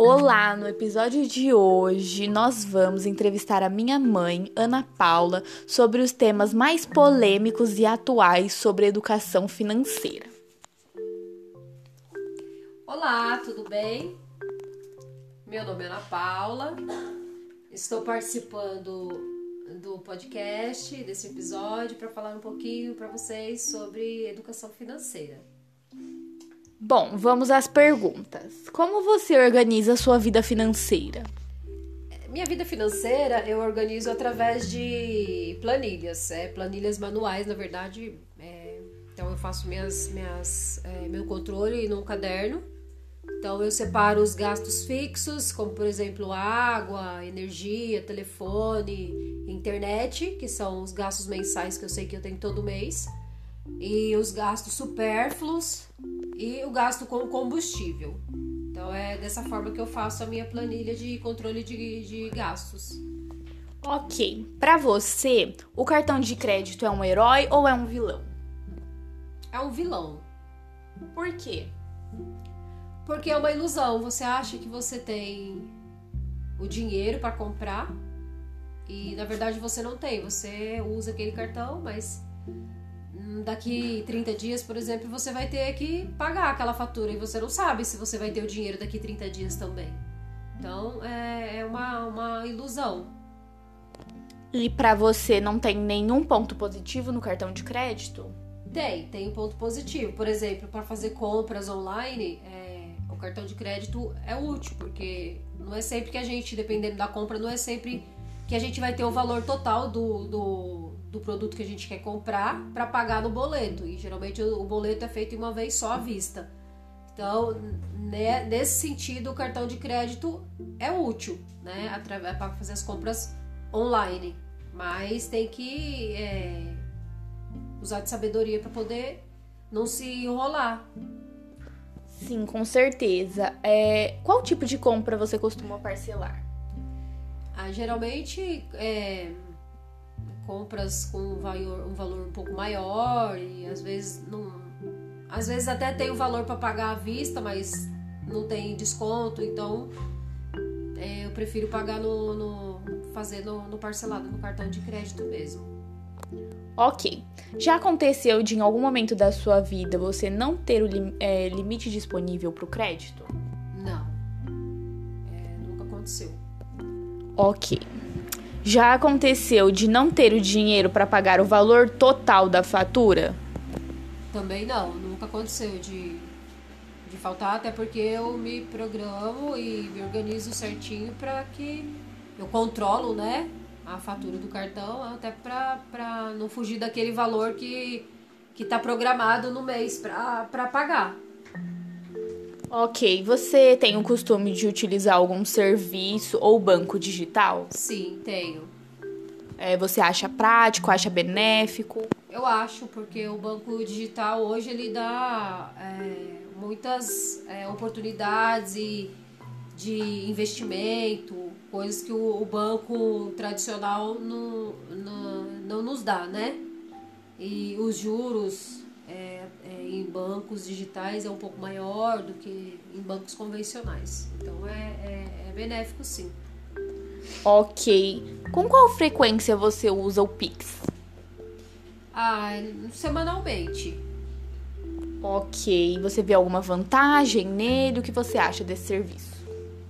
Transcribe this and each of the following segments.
Olá, no episódio de hoje nós vamos entrevistar a minha mãe, Ana Paula, sobre os temas mais polêmicos e atuais sobre educação financeira. Olá, tudo bem? Meu nome é Ana Paula, estou participando do podcast, desse episódio, para falar um pouquinho para vocês sobre educação financeira. Bom, vamos às perguntas. Como você organiza a sua vida financeira? Minha vida financeira eu organizo através de planilhas, é, planilhas manuais, na verdade. É, então eu faço minhas, minhas, é, meu controle num caderno. Então eu separo os gastos fixos, como por exemplo água, energia, telefone, internet, que são os gastos mensais que eu sei que eu tenho todo mês, e os gastos supérfluos, e o gasto com combustível. Então é dessa forma que eu faço a minha planilha de controle de, de gastos. Ok. Para você, o cartão de crédito é um herói ou é um vilão? É um vilão. Por quê? Porque é uma ilusão. Você acha que você tem o dinheiro para comprar e na verdade você não tem. Você usa aquele cartão, mas daqui 30 dias, por exemplo, você vai ter que pagar aquela fatura e você não sabe se você vai ter o dinheiro daqui 30 dias também. Então é, é uma, uma ilusão. E para você não tem nenhum ponto positivo no cartão de crédito? Tem, tem um ponto positivo. Por exemplo, para fazer compras online, é, o cartão de crédito é útil, porque não é sempre que a gente, dependendo da compra, não é sempre que a gente vai ter o valor total do, do do produto que a gente quer comprar para pagar no boleto. E geralmente o boleto é feito uma vez só à vista. Então, né, nesse sentido, o cartão de crédito é útil, né, é para fazer as compras online. Mas tem que é, usar de sabedoria para poder não se enrolar. Sim, com certeza. É, qual tipo de compra você costuma parcelar? Ah, geralmente é, compras com um valor, um valor um pouco maior e às vezes não. Às vezes até tem o valor para pagar à vista, mas não tem desconto, então é, eu prefiro pagar no, no fazer no, no parcelado, no cartão de crédito mesmo. Ok. Já aconteceu de em algum momento da sua vida você não ter o lim, é, limite disponível para o crédito? Não. É, nunca aconteceu. Ok. Já aconteceu de não ter o dinheiro para pagar o valor total da fatura? Também não, nunca aconteceu de, de faltar, até porque eu me programo e me organizo certinho para que eu controlo, né, a fatura do cartão, até para não fugir daquele valor que que está programado no mês para pagar. Ok, você tem o costume de utilizar algum serviço ou banco digital? Sim, tenho. É, você acha prático, acha benéfico? Eu acho, porque o banco digital hoje ele dá é, muitas é, oportunidades e de investimento, coisas que o, o banco tradicional não, não, não nos dá, né? E os juros é, é, em bancos digitais é um pouco maior do que em bancos convencionais. Então é, é, é benéfico sim. Ok. Com qual frequência você usa o Pix? Ah, semanalmente. Ok. Você vê alguma vantagem nele? O que você acha desse serviço?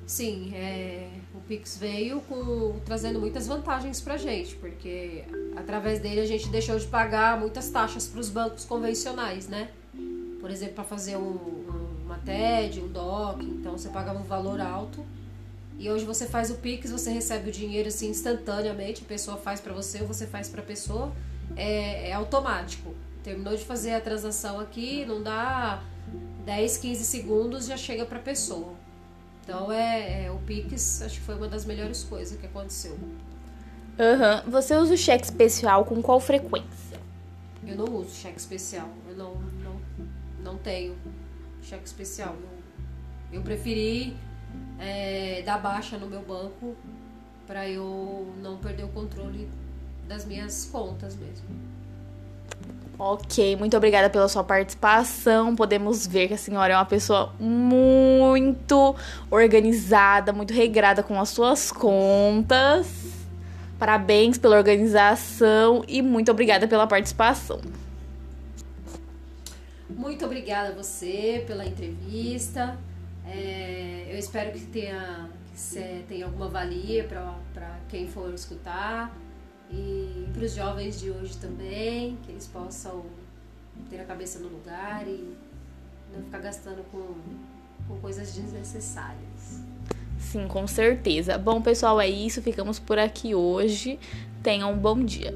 Sim, é, Pix veio com, trazendo muitas vantagens pra gente, porque através dele a gente deixou de pagar muitas taxas para os bancos convencionais, né? Por exemplo, para fazer um, uma TED, um DOC, então você pagava um valor alto. E hoje você faz o Pix, você recebe o dinheiro assim instantaneamente, a pessoa faz para você ou você faz para a pessoa, é, é automático. Terminou de fazer a transação aqui, não dá 10, 15 segundos, já chega para a pessoa. Então é, é, o Pix, acho que foi uma das melhores coisas que aconteceu. Uhum. Você usa o cheque especial com qual frequência? Eu não uso cheque especial. Eu não, não, não tenho cheque especial. Eu, eu preferi é, dar baixa no meu banco para eu não perder o controle das minhas contas mesmo. Ok, muito obrigada pela sua participação. Podemos ver que a senhora é uma pessoa muito organizada, muito regrada com as suas contas. Parabéns pela organização e muito obrigada pela participação. Muito obrigada a você pela entrevista. É, eu espero que tenha, que tenha alguma valia para quem for escutar e para os jovens de hoje também, que eles possam ter a cabeça no lugar e não ficar gastando com, com coisas desnecessárias. Sim, com certeza. Bom, pessoal, é isso. Ficamos por aqui hoje. Tenham um bom dia.